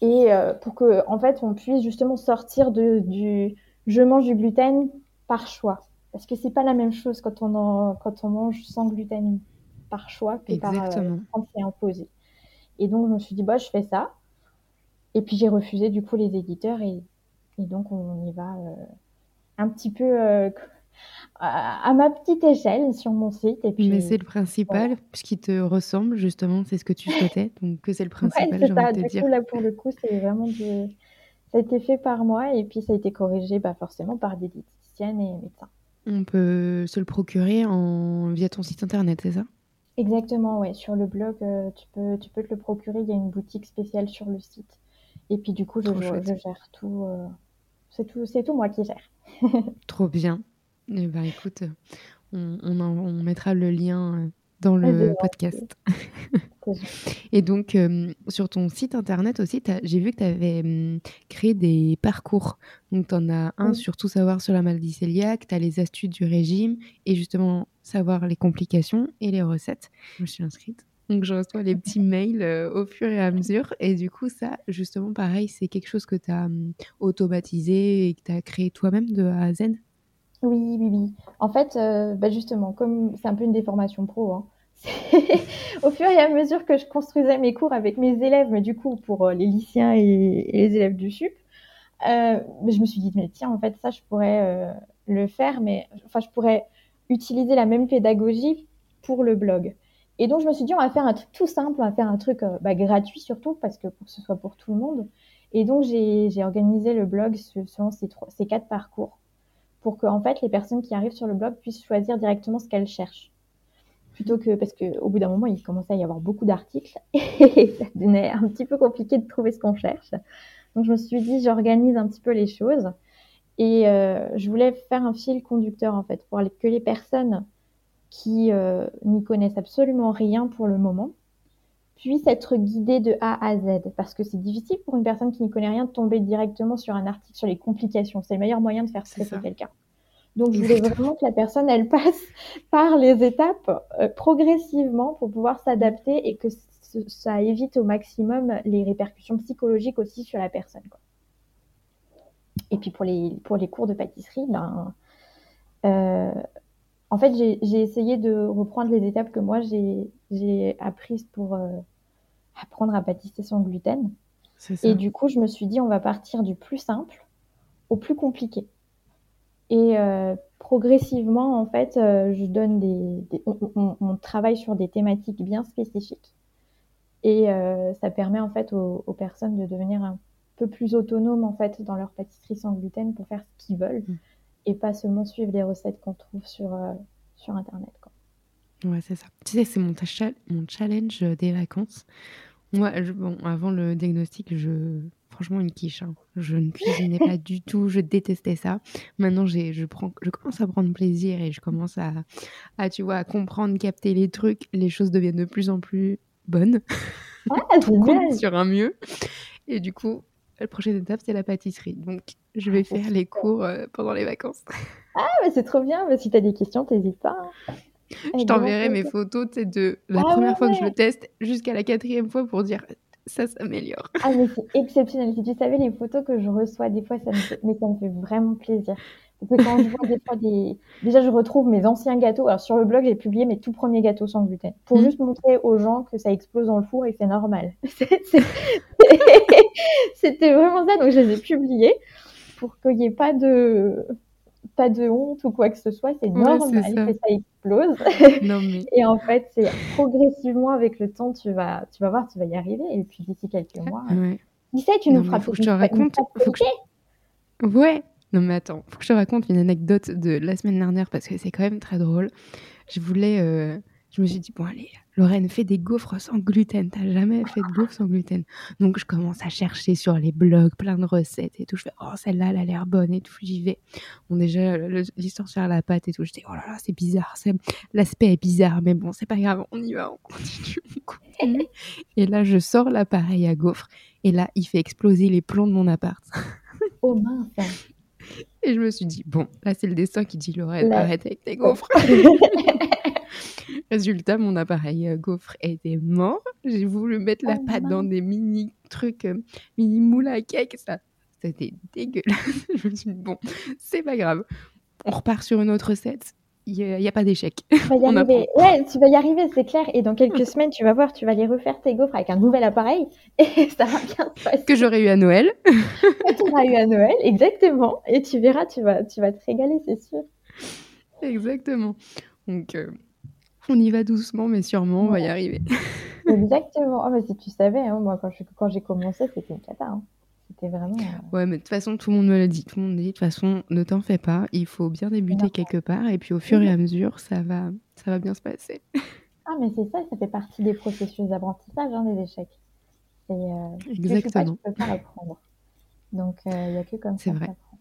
et euh, pour que, en fait, on puisse justement sortir de, du je mange du gluten par choix. Parce que c'est pas la même chose quand on, quand on mange sans gluten par choix que par euh, quand c'est imposé. Et donc, je me suis dit, bah, je fais ça. Et puis, j'ai refusé, du coup, les éditeurs. Et, et donc, on y va euh, un petit peu euh, à, ma petite échelle sur mon site. Et puis, Mais c'est le principal, puisqu'il te ressemble, justement, c'est ce que tu souhaitais. (laughs) Donc, c'est le principal, ouais, c'est ça. Du coup, là, pour le coup, c'est vraiment du... Ça a été fait par moi et puis ça a été corrigé bah, forcément par des diététiciennes et médecins. On peut se le procurer en... via ton site internet, c'est ça? Exactement, ouais. Sur le blog, euh, tu peux, tu peux te le procurer. Il y a une boutique spéciale sur le site. Et puis du coup, je, je- gère tout. euh, c'est tout, c'est tout moi qui gère. (laughs) Trop bien. Eh ben, écoute, on, on, en- on mettra le lien euh, dans Ah, le podcast. (laughs) Et donc, euh, sur ton site internet aussi, j'ai vu que tu avais créé des parcours. Donc, tu en as un sur tout savoir sur la maladie cœliaque, tu as les astuces du régime et justement savoir les complications et les recettes. Je suis inscrite. Donc, je reçois les petits (laughs) mails euh, au fur et à mesure. Et du coup, ça, justement, pareil, c'est quelque chose que tu as automatisé et que tu as créé toi-même de A à Z? Oui, oui, oui. En fait, euh, bah justement, comme c'est un peu une déformation pro, hein, (laughs) au fur et à mesure que je construisais mes cours avec mes élèves, mais du coup pour euh, les lycéens et, les élèves du SUP, euh, je me suis dit, mais tiens, en fait, ça, je pourrais euh, le faire, mais enfin, je pourrais utiliser la même pédagogie pour le blog. Et donc, je me suis dit, on va faire un truc tout simple, on va faire un truc bah, gratuit surtout, parce que pour que ce soit pour tout le monde. Et donc, j'ai organisé le blog se- selon ces, ces quatre parcours pour que en fait les personnes qui arrivent sur le blog puissent choisir directement ce qu'elles cherchent plutôt que parce que au bout d'un moment il commençait à y avoir beaucoup d'articles (laughs) et ça devenait un petit peu compliqué de trouver ce qu'on cherche. Donc je me suis dit j'organise un petit peu les choses et euh, je voulais faire un fil conducteur en fait pour que les personnes qui euh, n'y connaissent absolument rien pour le moment puissent être guidées de A à Z. Parce que c'est difficile pour une personne qui n'y connaît rien de tomber directement sur un article sur les complications. C'est le meilleur moyen de faire stresser quelqu'un donc, je voulais (laughs) vraiment que la personne, elle passe (laughs) par les étapes euh, progressivement pour pouvoir s'adapter et que ça évite au maximum les répercussions psychologiques aussi sur la personne. Quoi. Et puis pour les, pour les cours de pâtisserie, ben, euh, en fait, j'ai j'ai essayé de reprendre les étapes que moi j'ai j'ai apprises pour euh, apprendre à pâtisser sans gluten. Et du coup, je me suis dit, on va partir du plus simple au plus compliqué. Et euh, progressivement, en fait, euh, je donne des, des- on, on- on travaille sur des thématiques bien spécifiques. Et euh, ça permet en fait aux, aux personnes de devenir un peu plus autonomes en fait dans leur pâtisserie sans gluten pour faire ce qu'ils veulent Mm. et pas seulement suivre les recettes qu'on trouve sur sur internet. Quoi. Ouais, c'est ça. Tu sais, c'est mon, challenge des vacances. Moi, je- bon, avant le diagnostic, je franchement une quiche. hein. Je ne cuisinais pas du tout, je détestais ça. Maintenant, j'ai, je prends, je commence à prendre plaisir et je commence à, à, tu vois, à comprendre, capter les trucs. Les choses deviennent de plus en plus bonnes. Ah, (laughs) compte sur un mieux. Et du coup, la prochaine étape, c'est la pâtisserie. Donc, je vais Ah, faire les super. cours euh, pendant les vacances. Ah, mais c'est trop bien. Mais si tu as des questions, t'hésites pas. hein. Je t'enverrai mes photos de la Ah première fois que je le teste jusqu'à la quatrième fois pour dire ça s'améliore. Ah, mais c'est exceptionnel. Si tu savais les photos que je reçois, des fois, ça me fait, mais ça me fait vraiment plaisir. Parce que quand je vois des fois des. Déjà, je retrouve mes anciens gâteaux. Alors, sur le blog, j'ai publié mes tout premiers gâteaux sans gluten. Pour Mhm. juste montrer aux gens que ça explose dans le four et que c'est normal. (laughs) (laughs) C'était vraiment ça. Donc, je les ai publiés pour qu'il n'y ait pas de. Pas de honte ou quoi que ce soit. C'est Ouais, normal ça. que ça explose. (laughs) Non mais Et en fait, c'est progressivement avec le temps, tu vas, tu vas voir, tu vas y arriver. Et puis d'ici quelques mois, ouais. qui sait, tu Non, nous feras faut que je te raconte, faut que je- Ouais. Non mais attends, faut que je te raconte une anecdote de la semaine dernière parce que c'est quand même très drôle. Je voulais, euh, je me suis dit bon allez, Lorraine fais des gaufres sans gluten. T'as jamais fait de gaufres sans gluten. Donc je commence à chercher sur les blogs plein de recettes et tout. Je fais oh celle-là elle a l'air bonne et tout. J'y vais. Bon déjà l'histoire sur la pâte et tout. Je dis oh là là c'est bizarre, l'aspect est bizarre mais bon c'est pas grave, on y va, on continue, on (laughs) continue. et là je sors l'appareil à gaufres et là il fait exploser les plombs de mon appart. Oh mince. Et je me suis dit, bon, là, c'est le destin qui dit, Lorraine, Là- arrête avec tes gaufres. (laughs) Résultat, mon appareil euh, gaufre était mort. J'ai voulu mettre la Oh pâte dans des mini trucs, euh, mini moules à cake. Ça, c'était dégueulasse. (laughs) je me suis dit, bon, c'est pas grave. On repart sur une autre recette. Il n'y a, pas d'échec. Tu vas y (laughs) On arriver. Ouais, tu vas y arriver, c'est clair. Et dans quelques semaines, tu vas voir, tu vas aller refaire tes gaufres avec un nouvel appareil. (laughs) Et ça va bien se passer. que j'aurais eu à Noël. Que tu auras eu à Noël, exactement. Et tu verras, tu vas, tu vas te régaler, c'est sûr. Exactement. Donc, euh, on y va doucement, mais sûrement, on va y arriver. (laughs) Exactement. Mais si tu savais, hein, moi, quand je- quand j'ai commencé, c'était une cata. hein. C'était vraiment. euh, Ouais, mais de toute façon, tout le monde me l'a dit. Tout le monde dit, de toute façon, ne t'en fais pas. Il faut bien débuter quelque part. Et puis, au fur et à mesure, ça va, ça va bien se passer. (laughs) Ah, mais c'est ça, ça fait partie des processus d'apprentissage, hein, des échecs. C'est, euh, Exactement. tu peux pas apprendre. Donc, euh, il n'y a que comme C'est ça vrai. qu'on apprend.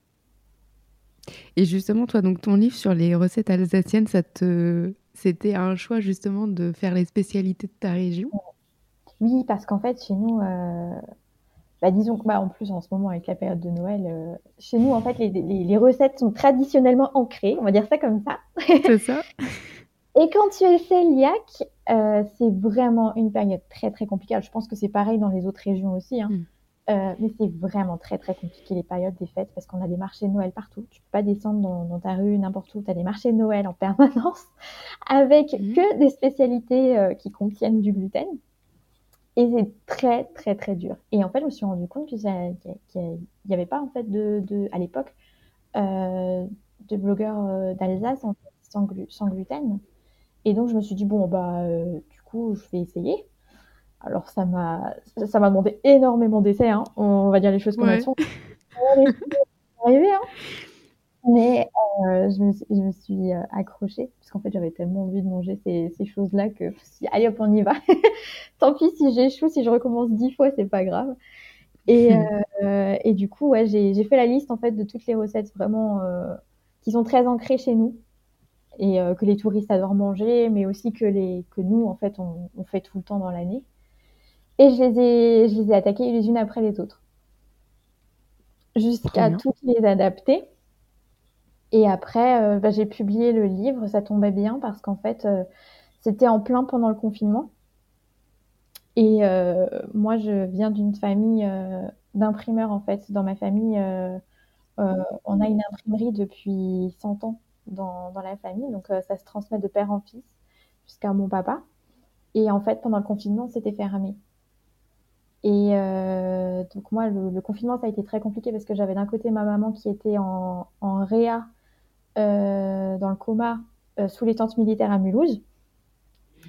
Et justement, toi, donc ton livre sur les recettes alsaciennes, ça te... c'était un choix justement de faire les spécialités de ta région? Oui, parce qu'en fait, chez nous, euh, bah, disons que bah, en plus, en ce moment, avec la période de Noël, euh, chez nous, en fait, les, les- les recettes sont traditionnellement ancrées, on va dire ça comme ça. C'est ça (laughs) (laughs) Et quand tu es cœliaque, euh, c'est vraiment une période très très compliquée. Alors, Je pense que c'est pareil dans les autres régions aussi, hein. Mm. Euh, mais c'est vraiment très très compliqué les périodes des fêtes parce qu'on a des marchés de Noël partout. Tu peux pas descendre dans, dans ta rue n'importe où. Tu as des marchés de Noël en permanence (laughs) avec Mhm. que des spécialités euh, qui contiennent du gluten. Et c'est très très très dur. Et en fait, je me suis rendu compte que qu'il n'y avait pas en fait de, de à l'époque euh, de blogueurs euh, d'Alsace en fait, sans, glu- sans gluten. Et donc, je me suis dit, bon, bah, euh, du coup, je vais essayer. Alors, ça m'a, ça m'a demandé énormément d'essais, hein. On va dire les choses comme elles sont. (laughs) Arrivé, hein. Mais euh, je, me, suis- je me suis euh, accrochée, parce qu'en fait, j'avais tellement envie de manger ces, ces choses-là que dit, allez hop, on y va. (laughs) Tant pis si j'échoue, si je recommence dix fois, c'est pas grave. Et, euh, et du coup, ouais, j'ai fait la liste en fait de toutes les recettes vraiment euh, qui sont très ancrées chez nous et euh, que les touristes adorent manger, mais aussi que les que nous en fait on, on fait tout le temps dans l'année. Et je les ai je les ai attaquées les unes après les autres jusqu'à toutes les adapter. Et après, euh, bah, j'ai publié le livre, ça tombait bien parce qu'en fait, euh, c'était en plein pendant le confinement. Et euh, moi, je viens d'une famille d'imprimeurs, en fait. Dans ma famille, on a une imprimerie depuis 100 ans dans, dans la famille. Donc, ça se transmet de père en fils jusqu'à mon papa. Et en fait, pendant le confinement, c'était fermé. Et euh, donc, moi, le, le confinement, ça a été très compliqué parce que j'avais d'un côté ma maman qui était en, en réa euh, dans le coma euh, sous les tentes militaires à Mulhouse.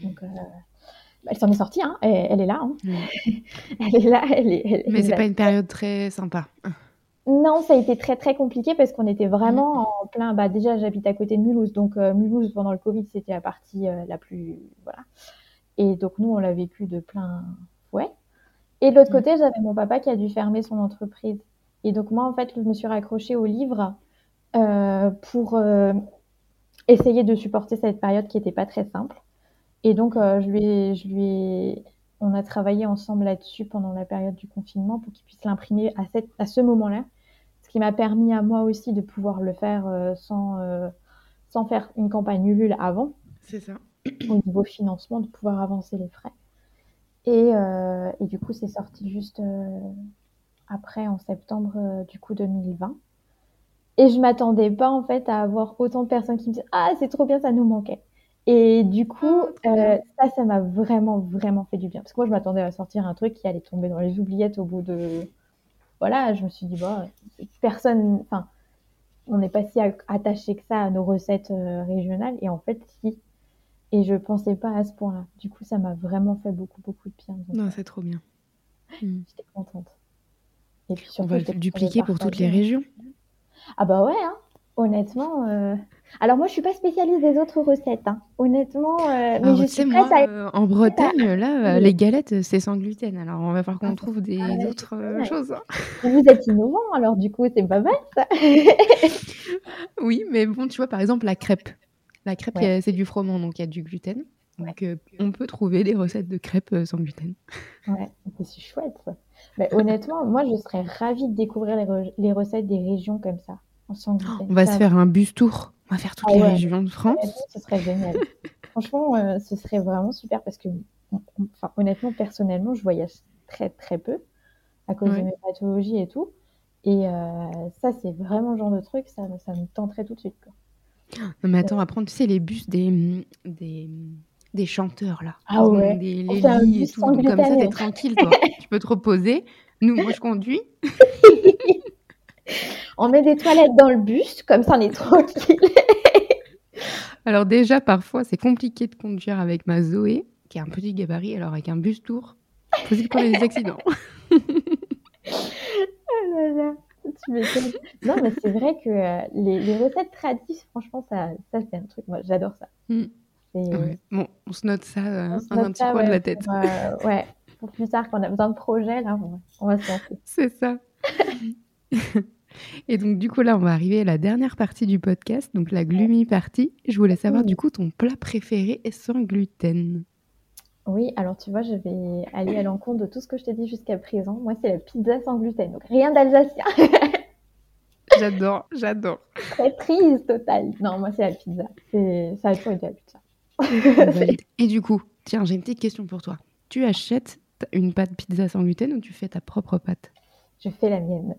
Donc, euh, elle s'en est sortie, hein. elle, elle est là. hein. (laughs) Elle est là, elle est. elle- Mais c'est pas une période très sympa. Non, ça a été très très compliqué parce qu'on était vraiment en plein. Bah déjà, j'habite à côté de Mulhouse, donc euh, Mulhouse pendant le Covid, c'était la partie euh, la plus voilà. Et donc nous, on l'a vécu de plein fouet. Et de l'autre Mhm. côté, j'avais mon papa qui a dû fermer son entreprise. Et donc moi, en fait, je me suis raccrochée au livre euh, pour euh, essayer de supporter cette période qui n'était pas très simple. Et donc, euh, je lui ai, je lui ai- on a travaillé ensemble là-dessus pendant la période du confinement pour qu'il puisse l'imprimer à, cette, à ce moment-là. Ce qui m'a permis à moi aussi de pouvoir le faire sans, sans faire une campagne Ulule avant, C'est ça. au niveau financement, de pouvoir avancer les frais. Et, du coup, c'est sorti juste euh, après, en septembre euh, du coup 2020. Et je m'attendais pas en fait à avoir autant de personnes qui me disent Ah, c'est trop bien, ça nous manquait. Et du coup, Ah, euh, ça, ça m'a vraiment, vraiment fait du bien. Parce que moi, je m'attendais à sortir un truc qui allait tomber dans les oubliettes au bout de. Voilà, je me suis dit, bah, personne. Enfin, on n'est pas si attaché que ça à nos recettes euh, régionales. Et en fait, si. Et je pensais pas à ce point-là. Du coup, ça m'a vraiment fait beaucoup, beaucoup de bien. Donc, Non, euh, c'est trop bien. (laughs) Mm. j'étais contente. Et puis On va le dupliquer pour toutes les régions. Ah bah ouais, hein. Honnêtement. euh, Alors moi, je suis pas spécialiste des autres recettes. hein. Honnêtement, euh, mais Alors, je sais, moi, à. euh, en Bretagne, là, (laughs) Oui. les galettes, c'est sans gluten. Alors, on va falloir qu'on Ah, trouve des ah ouais, autres choses. hein. Vous êtes innovant, alors du coup, c'est pas mal ça. (laughs) Oui, mais bon, tu vois, par exemple, la crêpe. La crêpe, Ouais. c'est du froment, donc il y a du gluten. Donc, euh, on peut trouver des recettes de crêpes euh, sans gluten. Ouais, c'est chouette. Mais honnêtement, moi, je serais ravie de découvrir les, re- les recettes des régions comme ça, en sans gluten. On va Ça, se faire un bus tour. On va faire toutes Ah les ouais. régions de France. ce serait génial. (laughs) Franchement, euh, ce serait vraiment super parce que, enfin, honnêtement, personnellement, je voyage très très peu à cause de mes pathologies et tout. Et euh, ça, c'est vraiment le genre de truc, ça, me- ça me tenterait tout de suite. quoi. Non, mais attends, on va prendre, tu sais, les bus des, des, des chanteurs, là. Ah ouais. Des, les lits et tout. Donc, comme ça, t'es tranquille, toi. (laughs) tu peux te reposer. Nous, moi, je conduis. (laughs) On met des toilettes dans le bus, comme ça on est tranquille. (laughs) Alors, déjà, parfois, c'est compliqué de conduire avec ma Zoé, qui a un petit gabarit. Alors, avec un bus tour, possible qu'on ait des accidents. là là, tu. Non, mais c'est vrai que euh, les, les recettes traditionnelles, franchement, ça, ça c'est un truc, moi j'adore ça. Mm. C'est- Ouais. Bon, on se note ça euh, se un note petit ça, coin de la tête. Pour, euh, ouais, pour plus tard, quand on a besoin de projets, là, on va, on va se lancer. (laughs) C'est ça. Et donc, du coup, là, on va arriver à la dernière partie du podcast, donc la gloomy partie. Je voulais savoir, Oui. du coup, ton plat préféré est sans gluten. Oui, alors tu vois, je vais aller à l'encontre de tout ce que je t'ai dit jusqu'à présent. Moi, c'est la pizza sans gluten, donc rien d'alsacien. (laughs) J'adore, j'adore. Très triste, total. Non, moi, c'est la pizza. C'est, ça a toujours été la pizza. Valide. (laughs) Et du coup, tiens, j'ai une petite question pour toi. Tu achètes une pâte pizza sans gluten ou tu fais ta propre pâte? Je fais la mienne.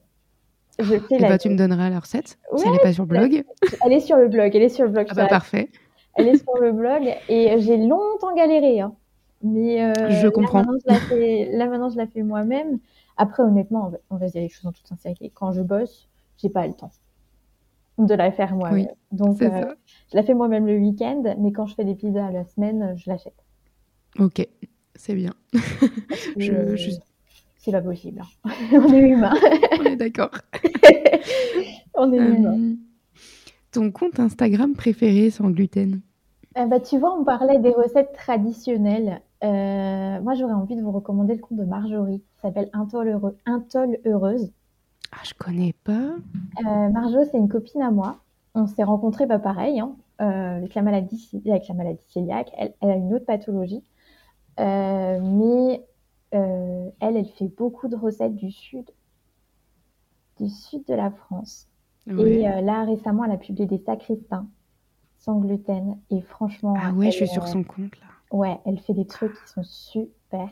Je fais Et la bah, tu me donneras la recette si elle n'est pas sur le blog. Elle est sur le blog, elle est sur le blog. Ah bah, parfait. Elle est sur le blog et j'ai longtemps galéré. hein. Mais euh, Je là, comprends. maintenant, je la fais, là, maintenant, je la fais moi-même. Après, honnêtement, on va, on va dire les choses en toute sincérité. Quand je bosse, j'ai pas le temps de la faire moi-même. Donc, euh, je la fais moi-même le week-end, mais quand je fais des pizzas à la semaine, je l'achète. Ok, c'est bien. (laughs) Je- euh, je- C'est pas possible. hein. (laughs) on est humain. (laughs) On est d'accord. on est humain. Euh, ton compte Instagram préféré sans gluten? Euh, bah, tu vois, on parlait des recettes traditionnelles. Euh, moi, j'aurais envie de vous recommander le compte de Marjorie, qui s'appelle Intol Heureux- Heureuse. Ah, je connais pas. Euh, Marjo, c'est une copine à moi. On s'est rencontrés, pas pareil, hein, euh, avec la maladie, avec la maladie cœliaque. Elle, elle a une autre pathologie, mais elle, elle fait beaucoup de recettes du sud, du sud de la France. Et là, récemment, elle a publié des sacristains sans gluten. Et franchement, Ah ouais, je suis sur son compte là. Ouais, elle fait des trucs qui sont super.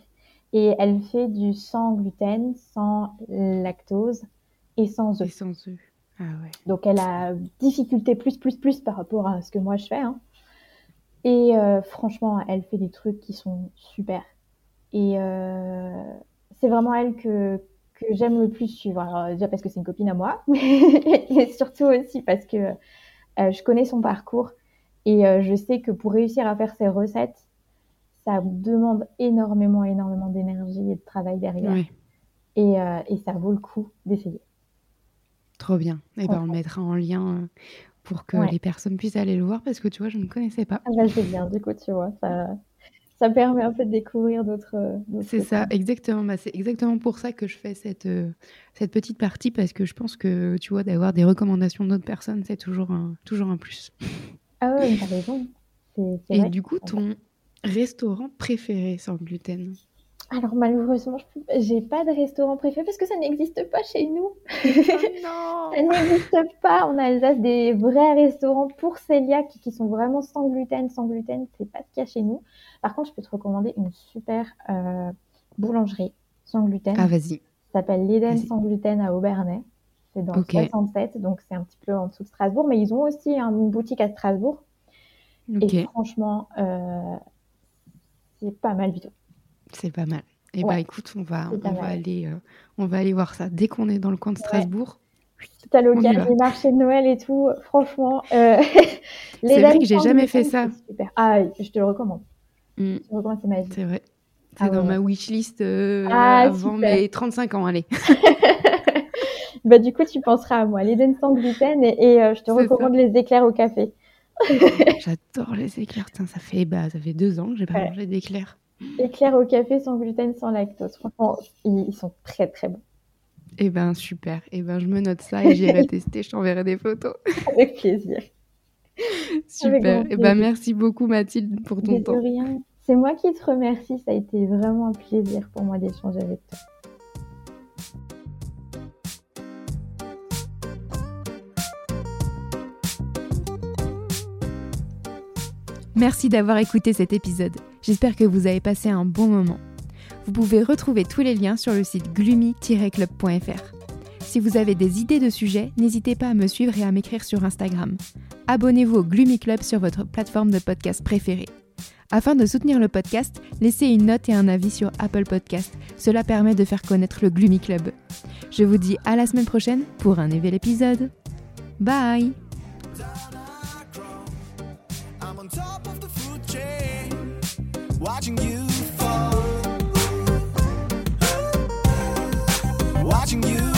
Et elle fait du sans gluten, sans lactose et sans Et œufs. sans œufs. Ah ouais. Donc elle a difficulté plus, plus, plus par rapport à ce que moi je fais. hein. Et euh, franchement, elle fait des trucs qui sont super. Et euh, c'est vraiment elle que, que j'aime le plus suivre. Alors, déjà parce que c'est une copine à moi, (laughs) mais surtout aussi parce que euh, je connais son parcours et je sais que pour réussir à faire ses recettes, ça demande énormément, énormément d'énergie et de travail derrière. Ouais, Et, euh, et ça vaut le coup d'essayer. trop bien. Et ben, on le mettra en lien euh, pour que Ouais. les personnes puissent aller le voir parce que tu vois, je ne connaissais pas. Ah bah, c'est bien, du coup, tu vois, ça, ça permet un peu de découvrir d'autres. d'autres C'est ça, exactement. Bah, c'est exactement pour ça que je fais cette, euh, cette petite partie parce que je pense que tu vois, d'avoir des recommandations d'autres personnes, c'est toujours un, toujours un plus. Ah ouais, t'as raison. Et vrai. du coup, ton restaurant préféré sans gluten? Alors, malheureusement, je j'ai pas de restaurant préféré parce que ça n'existe pas chez nous. (laughs) non Ça n'existe pas en Alsace des vrais restaurants pour cœliaques qui sont vraiment sans gluten, sans gluten, c'est pas ce qu'il y a chez nous. Par contre, je peux te recommander une super euh, boulangerie sans gluten. Ah, vas-y. Ça s'appelle l'Eden sans gluten à Aubernais. C'est dans le Ok. 67, donc c'est un petit peu en dessous de Strasbourg, mais ils ont aussi une boutique à Strasbourg. Et franchement, euh, c'est pas mal du tout. c'est pas mal. Et Ouais. bah écoute, on va, C'est on va aller, euh, on va aller voir ça dès qu'on est dans le coin de Strasbourg. Tout à y l'occasion, les marchés de Noël et tout, franchement. Euh, (laughs) C'est vrai que j'ai jamais fait ça. Super. Ah, je te le recommande. Mm, Je te le recommande, c'est magique. c'est vrai. C'est Ah dans ouais. ma wishlist euh, Ah, avant super. mes 35 ans. Allez. (laughs) Bah, du coup, tu penseras à moi, l'Eden sans gluten, et, et, euh, je te C'est recommande les éclairs au café. (laughs) J'adore les éclairs. Putain, ça fait, bah, ça fait deux ans que j'ai pas Ouais. mangé d'éclairs. Éclairs au café sans gluten, sans lactose. Franchement, ils, sont très très bons. Eh ben super. Eh ben je me note ça et j'irai (laughs) tester. Je t'enverrai des photos. Avec plaisir. (laughs) Super. Eh ben merci beaucoup Mathilde pour ton de temps. rien. C'est moi qui te remercie. Ça a été vraiment un plaisir pour moi d'échanger avec toi. Merci d'avoir écouté cet épisode. J'espère que vous avez passé un bon moment. Vous pouvez retrouver tous les liens sur le site gloomy-club.fr. Si vous avez des idées de sujets, n'hésitez pas à me suivre et à m'écrire sur Instagram. Abonnez-vous au Gloomy Club sur votre plateforme de podcast préférée. Afin de soutenir le podcast, laissez une note et un avis sur Apple Podcast. Cela permet de faire connaître le Gloomy Club. Je vous dis à la semaine prochaine pour un nouvel épisode. Bye watching you fall, watching you